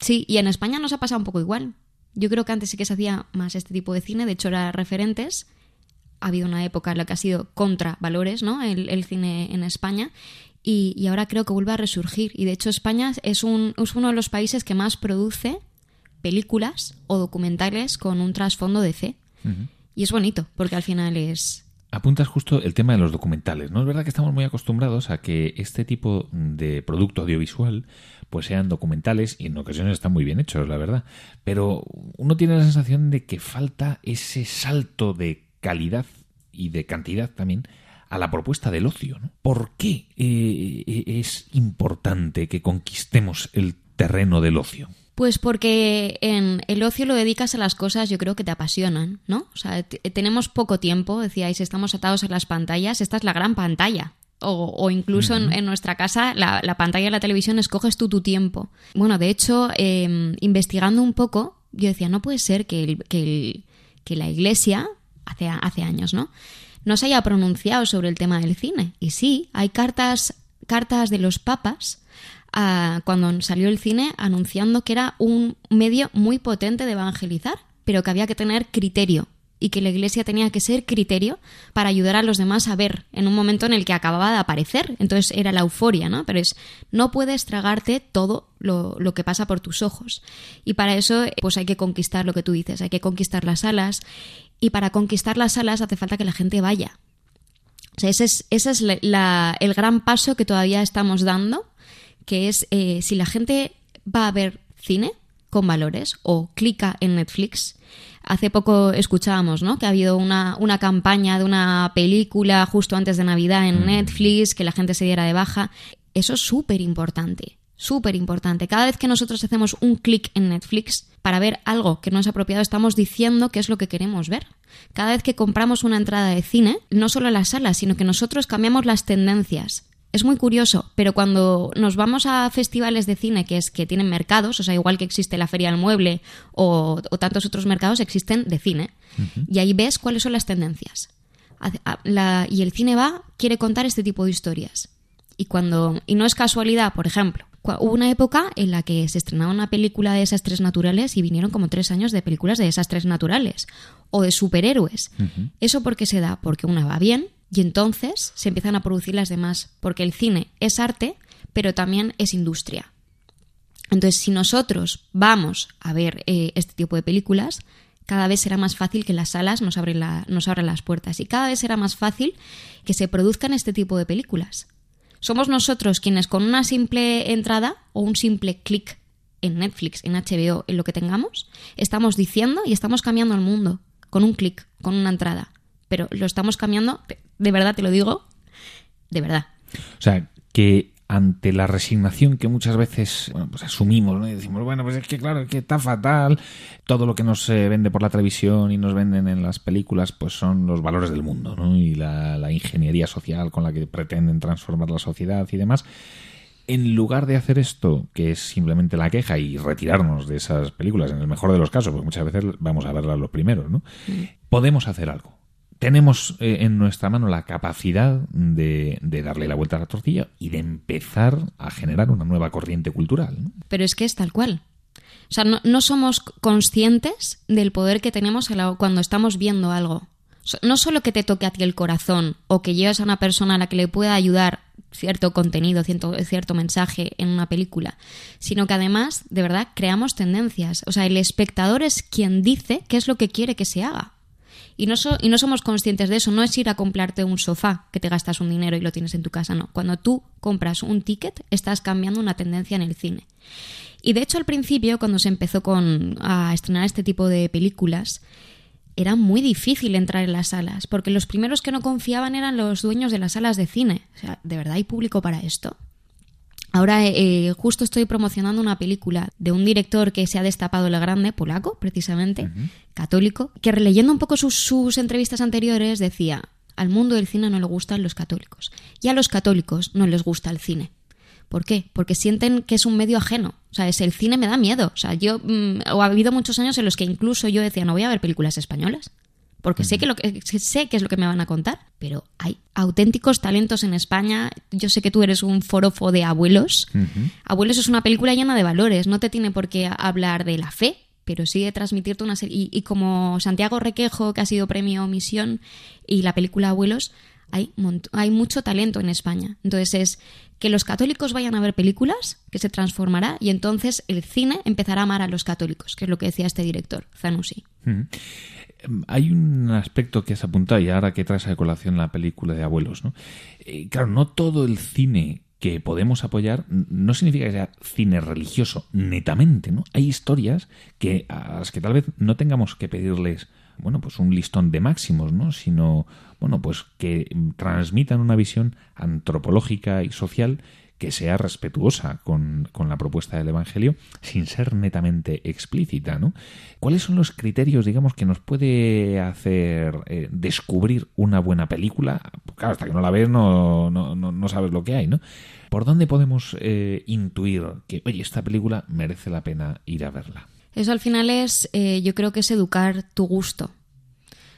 Sí, y en España nos ha pasado un poco igual. Yo creo que antes sí que se hacía más este tipo de cine, de hecho era referentes. Ha habido una época en la que ha sido contra valores, ¿no? El, el cine en España. Y, y ahora creo que vuelve a resurgir. Y de hecho España es, un, es uno de los países que más produce películas o documentales con un trasfondo de fe. Y es bonito, porque al final es... apuntas justo el tema de los documentales, ¿no? Es verdad que estamos muy acostumbrados a que este tipo de producto audiovisual pues sean documentales y en ocasiones están muy bien hechos, la verdad. Pero uno tiene la sensación de que falta ese salto de calidad y de cantidad también a la propuesta del ocio. ¿Por qué eh, es importante que conquistemos el terreno del ocio? Pues porque en el ocio lo dedicas a las cosas yo creo que te apasionan, ¿no? O sea, t- tenemos poco tiempo, decíais, estamos atados a las pantallas, esta es la gran pantalla. O, o incluso en, en nuestra casa, la, la pantalla de la televisión, escoges tú tu tiempo. Bueno, de hecho, eh, investigando un poco, yo decía, no puede ser que, el- que, el- que la iglesia, hace, hace años, ¿no? No se haya pronunciado sobre el tema del cine. Y sí, hay cartas, cartas de los papas a- cuando salió el cine anunciando que era un medio muy potente de evangelizar, pero que había que tener criterio y que la iglesia tenía que ser criterio para ayudar a los demás a ver en un momento en el que acababa de aparecer. Entonces era la euforia, ¿no? Pero es, no puedes tragarte todo lo, que pasa por tus ojos. Y para eso, pues hay que conquistar lo que tú dices, hay que conquistar las salas. Y para conquistar las salas hace falta que la gente vaya. O sea, ese es, ese es el gran paso que todavía estamos dando, que es eh, si la gente va a ver cine con valores o clica en Netflix. Hace poco escuchábamos ¿no? que ha habido una, una campaña de una película justo antes de Navidad en Netflix, que la gente se diera de baja. Eso es súper importante, súper importante. Cada vez que nosotros hacemos un clic en Netflix para ver algo que no es apropiado, estamos diciendo qué es lo que queremos ver. Cada vez que compramos una entrada de cine, no solo la sala, sino que nosotros cambiamos las tendencias. Es muy curioso, pero cuando nos vamos a festivales de cine que es que tienen mercados, o sea, igual que existe la Feria del Mueble o, o tantos otros mercados, existen de cine. Y ahí ves cuáles son las tendencias. La- y el cine va, quiere contar este tipo de historias. Y cuando y no es casualidad, por ejemplo, hubo una época en la que se estrenaba una película de desastres naturales y vinieron como tres años de películas de desastres naturales o de superhéroes. ¿Eso por qué se da? Porque una va bien y entonces se empiezan a producir las demás, porque el cine es arte, pero también es industria. Entonces, si nosotros vamos a ver eh, este tipo de películas, cada vez será más fácil que las salas nos abren, la- nos abran las puertas y cada vez será más fácil que se produzcan este tipo de películas. Somos nosotros quienes con una simple entrada o un simple clic en Netflix, en HBO, en lo que tengamos, estamos diciendo y estamos cambiando el mundo con un clic, con una entrada. Pero lo estamos cambiando, de verdad te lo digo, de verdad. O sea, que ante la resignación que muchas veces bueno, pues asumimos ¿no? y decimos, bueno, pues es que claro, es que está fatal, todo lo que nos eh, vende por la televisión y nos venden en las películas, pues son los valores del mundo ¿no? y la, la ingeniería social con la que pretenden transformar la sociedad y demás. En lugar de hacer esto, que es simplemente la queja y retirarnos de esas películas, en el mejor de los casos, porque muchas veces vamos a verlas los primeros, ¿no? Podemos hacer algo tenemos eh, en nuestra mano la capacidad de, darle la vuelta a la tortilla y de empezar a generar una nueva corriente cultural. Pero es que es tal cual. O sea, no, somos conscientes del poder que tenemos cuando estamos viendo algo. No solo que te toque a ti el corazón o que lleves a una persona a la que le pueda ayudar cierto contenido, cierto mensaje en una película, sino que además, de verdad, creamos tendencias. O sea, el espectador es quien dice qué es lo que quiere que se haga. Y no, y no somos conscientes de eso. No es ir a comprarte un sofá que te gastas un dinero y lo tienes en tu casa. No. Cuando tú compras un ticket, estás cambiando una tendencia en el cine. Y de hecho, al principio, cuando se empezó con, a estrenar este tipo de películas, era muy difícil entrar en las salas, porque los primeros que no confiaban eran los dueños de las salas de cine. O sea, ¿de verdad hay público para esto? Ahora eh, justo estoy promocionando una película de un director que se ha destapado la grande, polaco, precisamente, católico, que releyendo un poco sus, sus entrevistas anteriores decía, al mundo del cine no le gustan los católicos y a los católicos no les gusta el cine. ¿Por qué? Porque sienten que es un medio ajeno. O sea, es el cine me da miedo. O sea, yo mm, o ha habido muchos años en los que incluso yo decía, no voy a ver películas españolas. Porque sé que, lo que sé que es lo que me van a contar, pero hay auténticos talentos en España. Yo sé que tú eres un forofo de abuelos. Abuelos es una película llena de valores. No te tiene por qué hablar de la fe, pero sí de transmitirte una serie. Y, y como Santiago Requejo, que ha sido premio Misión, y la película Abuelos, hay, hay mucho talento en España. Entonces es que los católicos vayan a ver películas, que se transformará, y entonces el cine empezará a amar a los católicos, que es lo que decía este director, Zanussi. Mm. Hay un aspecto que has apuntado y ahora que traes a colación la película de abuelos, ¿no? Eh, claro, no todo el cine que podemos apoyar no significa que sea cine religioso netamente, ¿no? Hay historias que a las que tal vez no tengamos que pedirles, bueno, pues un listón de máximos, ¿no? Sino, bueno, pues que transmitan una visión antropológica y social que sea respetuosa con, con la propuesta del Evangelio sin ser netamente explícita, ¿no? ¿Cuáles son los criterios, digamos, que nos puede hacer eh, descubrir una buena película? Claro, hasta que no la ves no, no, no, no sabes lo que hay, ¿no? ¿Por dónde podemos eh, intuir que, oye, esta película merece la pena ir a verla? Eso al final es, eh, yo creo que es educar tu gusto.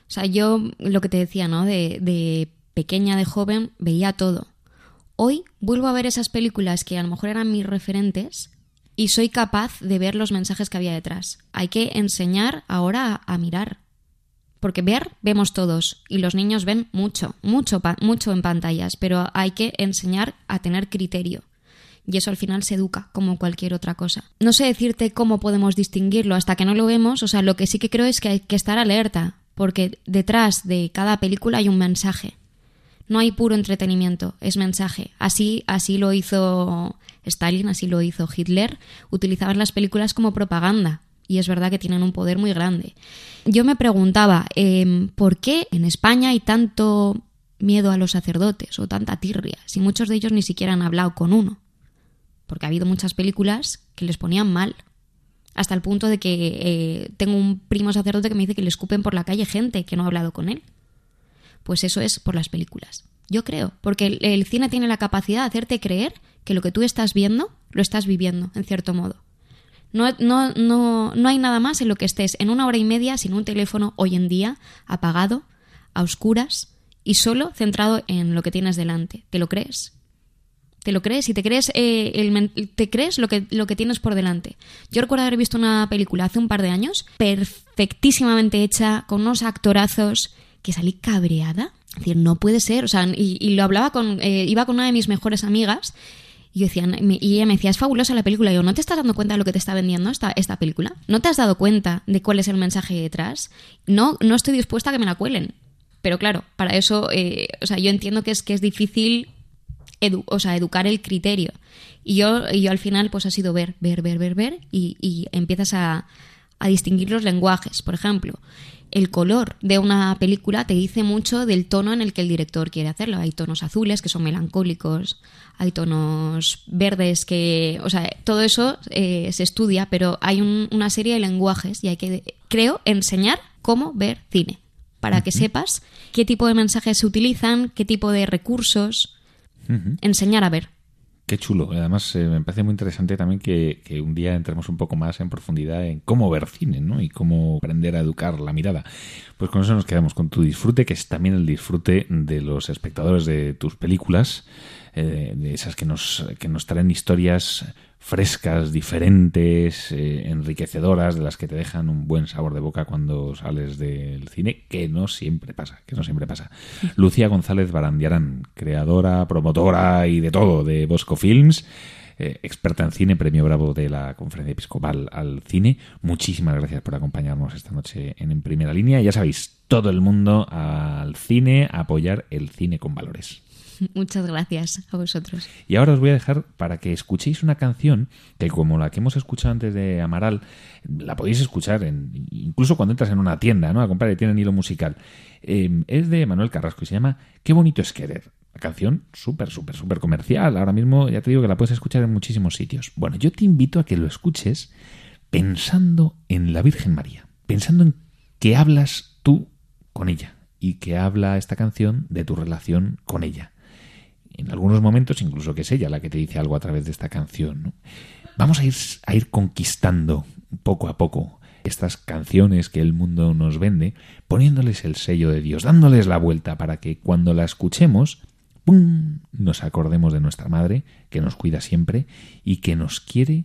O sea, yo lo que te decía, ¿no? De, de pequeña, de joven, veía todo. Hoy vuelvo a ver esas películas que a lo mejor eran mis referentes y soy capaz de ver los mensajes que había detrás. Hay que enseñar ahora a, mirar. Porque ver, vemos todos. Y los niños ven mucho, mucho, mucho en pantallas. Pero hay que enseñar a tener criterio. Y eso al final se educa, como cualquier otra cosa. No sé decirte cómo podemos distinguirlo hasta que no lo vemos. O sea, lo que sí que creo es que hay que estar alerta. Porque detrás de cada película hay un mensaje. No hay puro entretenimiento, es mensaje. Así, así lo hizo Stalin, así lo hizo Hitler. Utilizaban las películas como propaganda. Y es verdad que tienen un poder muy grande. Yo me preguntaba, em, ¿por qué en España hay tanto miedo a los sacerdotes o tanta tirria si muchos de ellos ni siquiera han hablado con uno? Porque ha habido muchas películas que les ponían mal. Hasta el punto de que eh, tengo un primo sacerdote que me dice que le escupen por la calle gente que no ha hablado con él. Pues eso es por las películas. Yo creo, porque el, cine tiene la capacidad de hacerte creer que lo que tú estás viendo lo estás viviendo, en cierto modo. No, no, no, no hay nada más en lo que estés en una hora y media sin un teléfono hoy en día apagado, a oscuras y solo centrado en lo que tienes delante. ¿Te lo crees? ¿Te lo crees? Y te crees, eh, el te crees lo que, lo que tienes por delante. Yo recuerdo haber visto una película hace un par de años, perfectísimamente hecha, con unos actorazos, que salí cabreada. Es decir, no puede ser. O sea, y, lo hablaba con. eh, iba con una de mis mejores amigas. Y, y ella me decía, es fabulosa la película. Y yo, ¿no te estás dando cuenta de lo que te está vendiendo esta, esta película? ¿No te has dado cuenta de cuál es el mensaje detrás? No, no estoy dispuesta a que me la cuelen. Pero claro, para eso, eh, o sea, yo entiendo que es, que es difícil edu- o sea, educar el criterio. Y yo, y yo al final, pues ha sido ver, ver, ver, ver, ver, y, y empiezas a, a distinguir los lenguajes. Por ejemplo, el color de una película te dice mucho del tono en el que el director quiere hacerlo. Hay tonos azules que son melancólicos, hay tonos verdes que, o sea, todo eso eh, se estudia, pero hay un- una serie de lenguajes y hay que, creo, enseñar cómo ver cine para que sepas qué tipo de mensajes se utilizan, qué tipo de recursos, enseñar a ver. Qué chulo. Además, eh, me parece muy interesante también que, un día entremos un poco más en profundidad en cómo ver cine, ¿no? Y cómo aprender a educar la mirada. Pues con eso nos quedamos con tu disfrute, que es también el disfrute de los espectadores de tus películas, eh, de esas que nos, que nos traen historias frescas, diferentes, eh, enriquecedoras, de las que te dejan un buen sabor de boca cuando sales del cine, que no siempre pasa, que no siempre pasa. (laughs) Lucía González Barandiarán, creadora, promotora y de todo de Bosco Films, eh, experta en cine, premio Bravo de la Conferencia Episcopal al Cine. Muchísimas gracias por acompañarnos esta noche en, En Primera Línea. Ya sabéis, todo el mundo al cine, a apoyar el cine con valores. (laughs) Muchas gracias a vosotros. Y ahora os voy a dejar para que escuchéis una canción que como la que hemos escuchado antes de Amaral, la podéis escuchar en, incluso cuando entras en una tienda, ¿no? A comprar y tienen hilo musical. Eh, es de Manuel Carrasco y se llama Qué bonito es querer. La canción súper, súper, súper comercial. Ahora mismo ya te digo que la puedes escuchar en muchísimos sitios. Bueno, yo te invito a que lo escuches pensando en la Virgen María. Pensando en que hablas tú con ella y que habla esta canción de tu relación con ella en algunos momentos incluso que es ella la que te dice algo a través de esta canción. Vamos a ir, a ir conquistando poco a poco estas canciones que el mundo nos vende, poniéndoles el sello de Dios, dándoles la vuelta para que cuando la escuchemos, ¡pum!, nos acordemos de nuestra madre, que nos cuida siempre y que nos quiere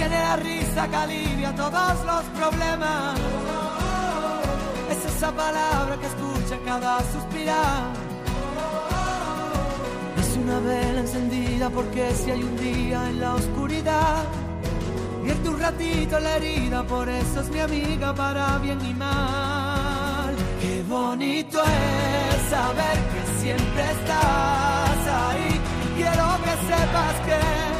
Tiene la risa que alivia todos los problemas. Es esa palabra que escucha cada suspirar. Es una vela encendida porque si hay un día en la oscuridad, vierte un ratito la herida, por eso es mi amiga para bien y mal. Qué bonito es saber que siempre estás ahí. Quiero que sepas que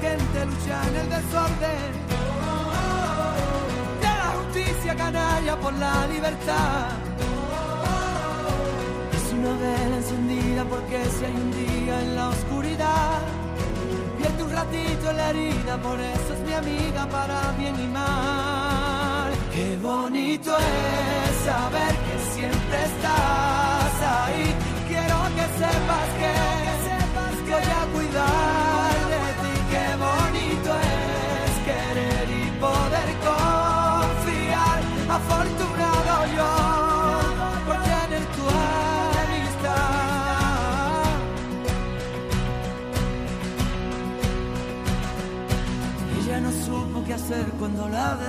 gente, lucha en el desorden. De la justicia canalla por la libertad. Es una vela encendida porque si hay un día en la oscuridad, vierte un ratito en la herida, por eso es mi amiga para bien y mal. Qué bonito es saber que siempre estás ahí. Quiero que sepas que, voy a cuidar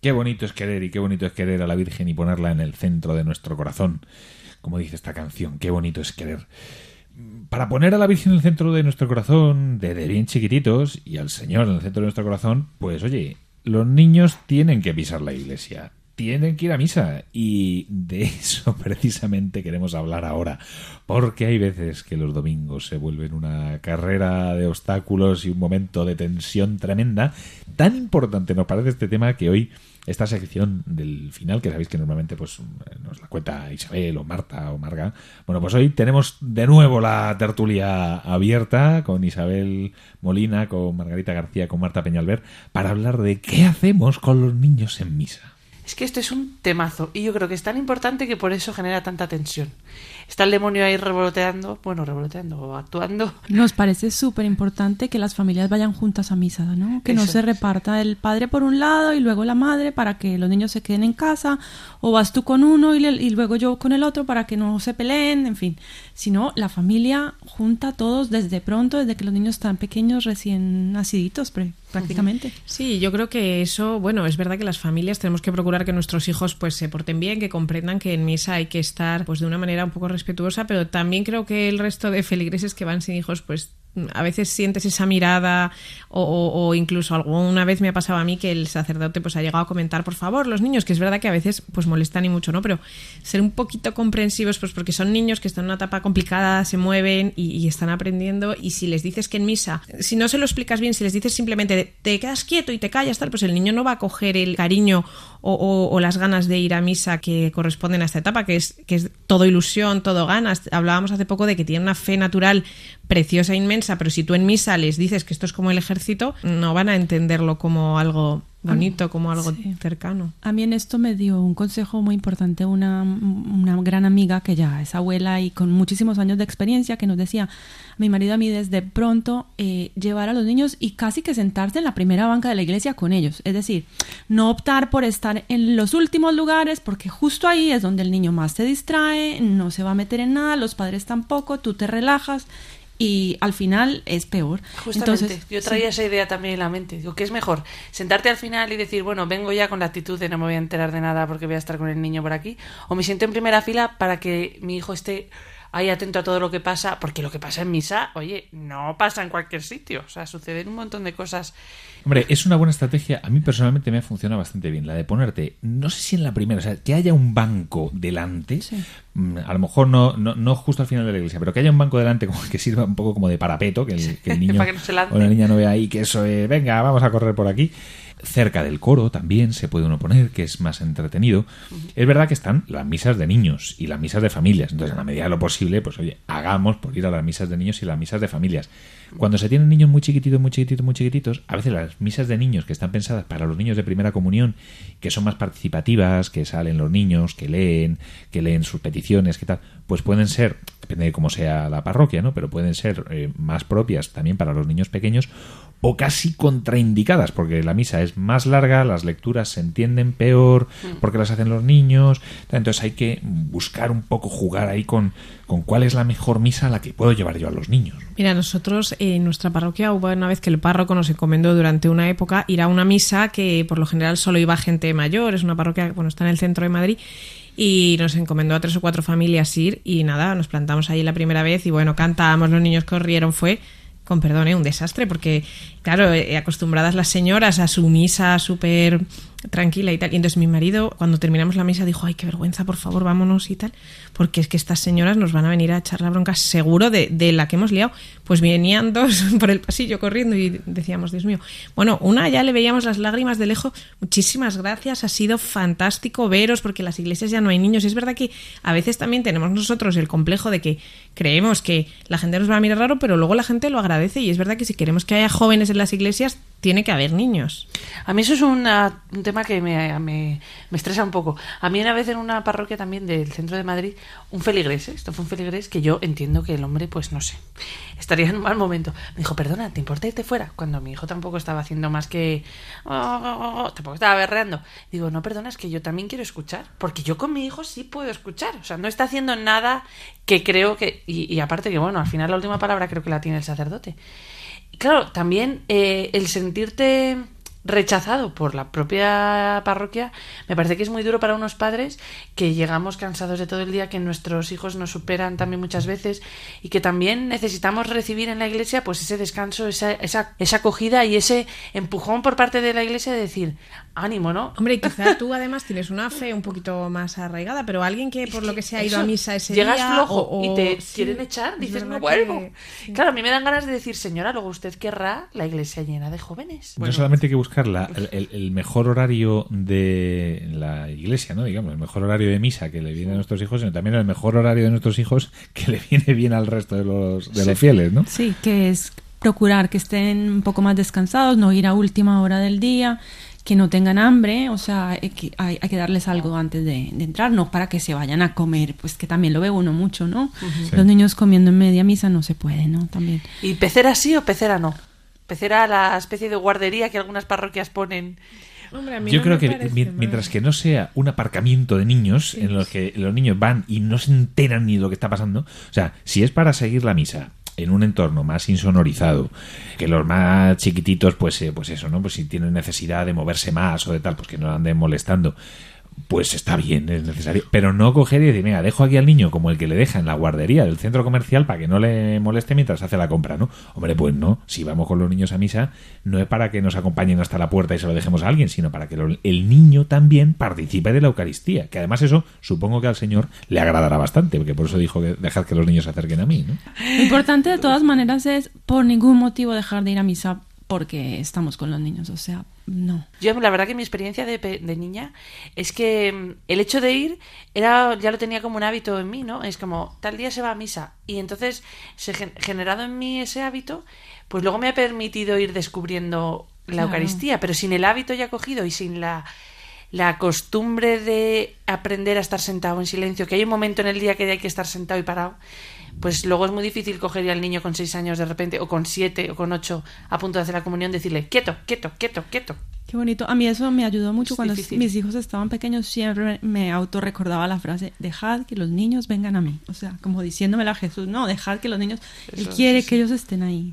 Qué bonito es querer y qué bonito es querer a la Virgen y ponerla en el centro de nuestro corazón. Como dice esta canción, qué bonito es querer. Para poner a la Virgen en el centro de nuestro corazón, desde bien chiquititos, y al Señor en el centro de nuestro corazón, pues oye, los niños tienen que pisar la iglesia. Tienen que ir a misa. Y de eso (laughs) precisamente queremos hablar ahora. Porque hay veces que los domingos se vuelven una carrera de obstáculos y un momento de tensión tremenda. Tan importante nos parece este tema que hoy esta sección del final, que sabéis que normalmente pues nos la cuenta Isabel o Marta o Marga. Bueno, pues hoy tenemos de nuevo la tertulia abierta con Isabel Molina, con Margarita García, con Marta Peñalver, para hablar de qué hacemos con los niños en misa. Es que esto es un temazo y yo creo que es tan importante que por eso genera tanta tensión. Está el demonio ahí revoloteando, bueno, revoloteando o actuando. (laughs) Nos parece súper importante que las familias vayan juntas a misa, ¿no? Que no se reparta el padre por un lado y luego la madre para que los niños se queden en casa, o vas tú con uno y, le- y luego yo con el otro para que no se peleen, en fin. Sino la familia junta a todos desde pronto, desde que los niños están pequeños, recién naciditos pre- prácticamente. Sí, yo creo que eso, bueno, es verdad que las familias tenemos que procurar que nuestros hijos pues se porten bien, que comprendan que en misa hay que estar pues de una manera un poco respetuosa, pero también creo que el resto de feligreses que van sin hijos pues a veces sientes esa mirada o, incluso alguna vez me ha pasado a mí que el sacerdote pues ha llegado a comentar por favor los niños que es verdad que a veces pues molestan y mucho no pero ser un poquito comprensivos pues porque son niños que están en una etapa complicada se mueven y, están aprendiendo. Y si les dices que en misa si no se lo explicas bien si les dices simplemente te quedas quieto y te callas tal pues el niño no va a coger el cariño o, o- las ganas de ir a misa que corresponden a esta etapa que es que es todo ilusión todo ganas. Hablábamos hace poco de que tienen una fe natural preciosa inmensa, pero si tú en misa les dices que esto es como el ejército, no van a entenderlo como algo bonito, como algo Sí. cercano. A mí en esto me dio un consejo muy importante una, una gran amiga que ya es abuela y con muchísimos años de experiencia que nos decía, mi marido a mí desde pronto eh, llevar a los niños y casi que sentarse en la primera banca de la iglesia con ellos. Es decir, no optar por estar en los últimos lugares porque justo ahí es donde el niño más se distrae, no se va a meter en nada, los padres tampoco, tú te relajas y al final es peor. Justamente, Entonces, yo sí. traía esa idea también en la mente. Digo, ¿qué es mejor? ¿Sentarte al final y decir, bueno, vengo ya con la actitud de no me voy a enterar de nada porque voy a estar con el niño por aquí? ¿O me siento en primera fila para que mi hijo esté ahí atento a todo lo que pasa? Porque lo que pasa en misa, oye, no pasa en cualquier sitio. O sea, suceden un montón de cosas. Hombre, es una buena estrategia. A mí personalmente me ha funcionado bastante bien. La de ponerte, no sé si en la primera, o sea, que haya un banco delante. mm, A lo mejor no, no, no justo al final de la iglesia, pero que haya un banco delante como que sirva un poco como de parapeto, que el, que el (laughs) niño que no o la niña no vea ahí que eso es, venga, vamos a correr por aquí. Cerca del coro también se puede uno poner, que es más entretenido. Es verdad que están las misas de niños y las misas de familias. Entonces, en la medida de lo posible, pues oye, hagamos por ir a las misas de niños y las misas de familias. Cuando se tienen niños muy chiquititos, muy chiquititos, muy chiquititos, a veces las misas de niños que están pensadas para los niños de primera comunión, que son más participativas, que salen los niños, que leen, que leen sus peticiones, que tal, pues pueden ser, depende de cómo sea la parroquia, ¿no? Pero pueden ser eh, más propias también para los niños pequeños o casi contraindicadas, porque la misa es más larga, las lecturas se entienden peor, porque las hacen los niños, entonces hay que buscar un poco, jugar ahí con, con cuál es la mejor misa a la que puedo llevar yo a los niños. Mira, nosotros en nuestra parroquia hubo una vez que el párroco nos encomendó durante una época ir a una misa que por lo general solo iba gente mayor, es una parroquia que bueno, está en el centro de Madrid y nos encomendó a tres o cuatro familias ir y nada, nos plantamos ahí la primera vez y bueno, cantábamos, los niños corrieron, fue con perdón, ¿eh? un desastre, porque, claro, eh, acostumbradas las señoras a su misa súper tranquila y tal. Y entonces mi marido, cuando terminamos la misa, dijo, ay, qué vergüenza, por favor, vámonos y tal, porque es que estas señoras nos van a venir a echar la bronca seguro de, de la que hemos liado. Pues venían dos (laughs) por el pasillo corriendo y decíamos, Dios mío. Bueno, una ya le veíamos las lágrimas de lejos. Muchísimas gracias, ha sido fantástico veros, porque en las iglesias ya no hay niños. Es verdad que a veces también tenemos nosotros el complejo de que creemos que la gente nos va a mirar raro, pero luego la gente lo agradece y es verdad que si queremos que haya jóvenes en las iglesias, tiene que haber niños. A mí eso es un tema que me, me- estresa un poco. A mí una vez en una parroquia también del centro de Madrid, un feligrés, ¿eh? esto fue un feligrés que yo entiendo que el hombre, pues no sé, (laughs) estaría en un mal momento. Me dijo, perdona, ¿te importa irte fuera? Cuando mi hijo tampoco estaba haciendo más que... "Oh, oh, oh", tampoco estaba berreando. Digo, no, perdona, es que yo también quiero escuchar, porque yo con mi hijo sí puedo escuchar. O sea, no está haciendo nada que creo que... Y, y aparte que, bueno, al final la última palabra creo que la tiene el sacerdote. Claro, también eh, el sentirte rechazado por la propia parroquia, me parece que es muy duro para unos padres que llegamos cansados de todo el día, que nuestros hijos nos superan también muchas veces y que también necesitamos recibir en la iglesia pues ese descanso, esa, esa, esa acogida y ese empujón por parte de la iglesia de decir, ánimo, ¿no? Hombre, y quizá (laughs) tú además tienes una fe un poquito más arraigada, pero alguien que por lo que sea ha ido a misa ese llegas día flojo o- o- y te sí, quieren echar, es dices no vuelvo. que- sí. Claro, a mí me dan ganas de decir, señora, luego usted querrá la iglesia llena de jóvenes. no solamente hay que buscar la- el, el- el mejor horario de la iglesia, ¿no? Digamos, el mejor horario de misa que le viene a nuestros hijos, sino también el mejor horario de nuestros hijos que le viene bien al resto de los, de los fieles, ¿no? Sí, que es procurar que estén un poco más descansados, no ir a última hora del día, que no tengan hambre, o sea, hay que, hay, hay que darles algo antes de, de entrar, no para que se vayan a comer, pues que también lo ve uno mucho, ¿no? Sí. Los niños comiendo en media misa no se puede, ¿no? También. ¿Y pecera sí o pecera no? Pecera la especie de guardería que algunas parroquias ponen. Hombre, a mí Yo no creo que mal. mientras que no sea un aparcamiento de niños en los que los niños van y no se enteran ni de lo que está pasando, o sea, si es para seguir la misa en un entorno más insonorizado, que los más chiquititos, pues, eh, pues eso, ¿no? Pues si tienen necesidad de moverse más o de tal, pues que no anden molestando. Pues está bien, es necesario. Pero no coger y decir, venga, dejo aquí al niño como el que le deja en la guardería del centro comercial para que no le moleste mientras hace la compra, ¿no? Hombre, pues no. Si vamos con los niños a misa, no es para que nos acompañen hasta la puerta y se lo dejemos a alguien, sino para que el niño también participe de la Eucaristía. Que además eso supongo que al Señor le agradará bastante, porque por eso dijo que dejad que los niños se acerquen a mí, ¿no? Lo importante de todas maneras es por ningún motivo dejar de ir a misa porque estamos con los niños, o sea, no. Yo, la verdad que mi experiencia de, de niña es que mm, el hecho de ir era ya lo tenía como un hábito en mí, ¿no? Es como, tal día se va a misa. Y entonces, se gen- generado en mí ese hábito, pues luego me ha permitido ir descubriendo la Claro. Eucaristía, pero sin el hábito ya cogido y sin la, la costumbre de aprender a estar sentado en silencio, que hay un momento en el día que hay que estar sentado y parado, pues luego es muy difícil coger al niño con seis años de repente, o con siete, o con ocho, a punto de hacer la comunión, decirle, quieto, quieto, quieto, quieto. Qué bonito. A mí eso me ayudó mucho Es cuando difícil. mis hijos estaban pequeños. Siempre me autorrecordaba la frase, dejad que los niños vengan a mí. O sea, como diciéndomela a Jesús, no, dejad que los niños... Él Eso, quiere sí, que ellos estén ahí.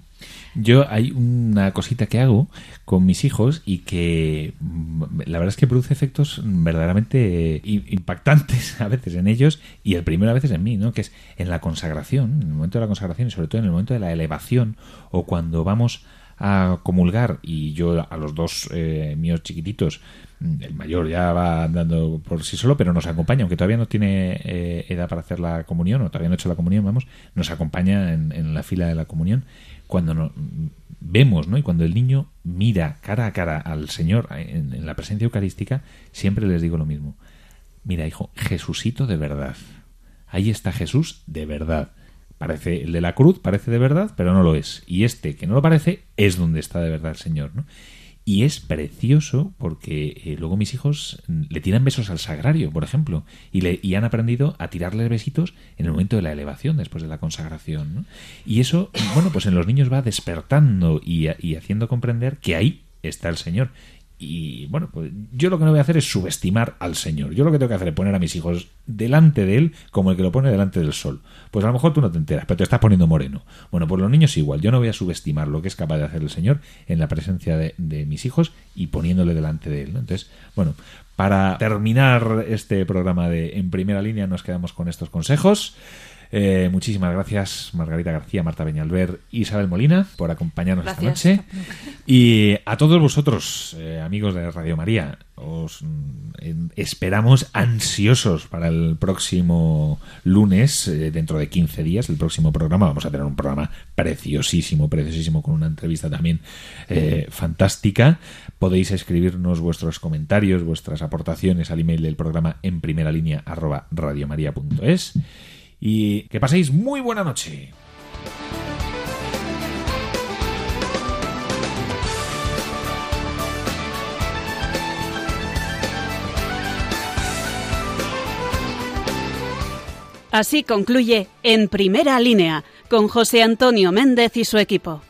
Yo hay una cosita que hago con mis hijos y que mm, la verdad es que produce efectos verdaderamente eh, impactantes (laughs) a veces en ellos y el primero a veces en mí, ¿no? Que es en la consagración, en el momento de la consagración y sobre todo en el momento de la elevación o cuando vamos a comulgar y yo a los dos eh, míos chiquititos mm, el mayor ya va andando por sí solo pero nos acompaña aunque todavía no tiene eh, edad para hacer la comunión o todavía no ha hecho la comunión vamos nos acompaña en, en la fila de la comunión cuando no- vemos ¿no? y cuando el niño mira cara a cara al Señor en, la presencia eucarística siempre les digo lo mismo mira hijo Jesucito de verdad ahí está Jesús de verdad Parece el de la cruz, parece de verdad, pero no lo es. Y este, que no lo parece, es donde está de verdad el Señor, ¿no? Y es precioso porque eh, luego mis hijos mm, le tiran besos al sagrario, por ejemplo, y, le, y han aprendido a tirarles besitos en el momento de la elevación, después de la consagración. ¿no? Y eso, bueno, pues en los niños va despertando y, y haciendo comprender que ahí está el Señor. Y bueno, pues yo lo que no voy a hacer es subestimar al Señor. Yo lo que tengo que hacer es poner a mis hijos delante de Él como el que lo pone delante del sol. Pues a lo mejor tú no te enteras, pero te estás poniendo moreno. Bueno, pues los niños igual. Yo no voy a subestimar lo que es capaz de hacer el Señor en la presencia de, de mis hijos y poniéndole delante de Él. Entonces, bueno, para terminar este programa de En Primera Línea nos quedamos con estos consejos. Eh, muchísimas gracias Margarita García, Marta Beñalver, Isabel Molina por acompañarnos Gracias. esta noche. Y a todos vosotros, eh, amigos de Radio María, os mm, esperamos ansiosos para el próximo lunes, eh, dentro de 15 días, el próximo programa. Vamos a tener un programa preciosísimo, preciosísimo, con una entrevista también eh, fantástica. Podéis escribirnos vuestros comentarios, vuestras aportaciones al email del programa en primera línea arroba radiomaria.es. Y que paséis muy buena noche. Así concluye En Primera Línea con José Antonio Méndez y su equipo.